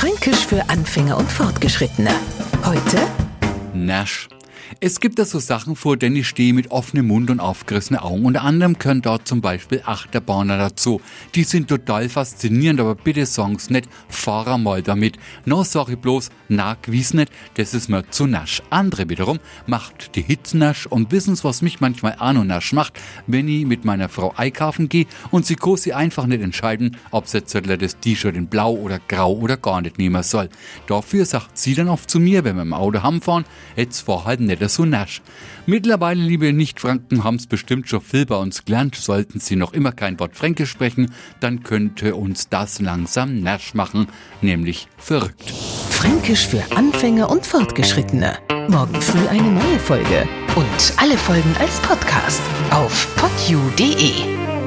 Fränkisch für Anfänger und Fortgeschrittene. Heute Nasch. Es gibt da so Sachen, vor denen ich stehe mit offenem Mund und aufgerissenen Augen. Unter anderem können dort zum Beispiel Achterbahner dazu. Die sind total faszinierend, aber bitte sag's nicht, fahr mal damit. No, ich bloß, na, gewiss nicht, das ist mir zu nasch. Andere wiederum macht die Hitze nasch und wissen's, was mich manchmal auch noch nasch macht, wenn ich mit meiner Frau einkaufen gehe und sie kann sie einfach nicht entscheiden, ob sie jetzt das T-Shirt in blau oder grau oder gar nicht nehmen soll. Dafür sagt sie dann oft zu mir, wenn wir im Auto heimfahren, jetzt fahr halt nicht so nasch. Mittlerweile, liebe Nicht-Franken, haben's bestimmt schon viel bei uns gelernt. Sollten Sie noch immer kein Wort Fränkisch sprechen, dann könnte uns das langsam nasch machen, nämlich verrückt. Fränkisch für Anfänger und Fortgeschrittene. Morgen früh eine neue Folge. Und alle Folgen als Podcast auf podu.de.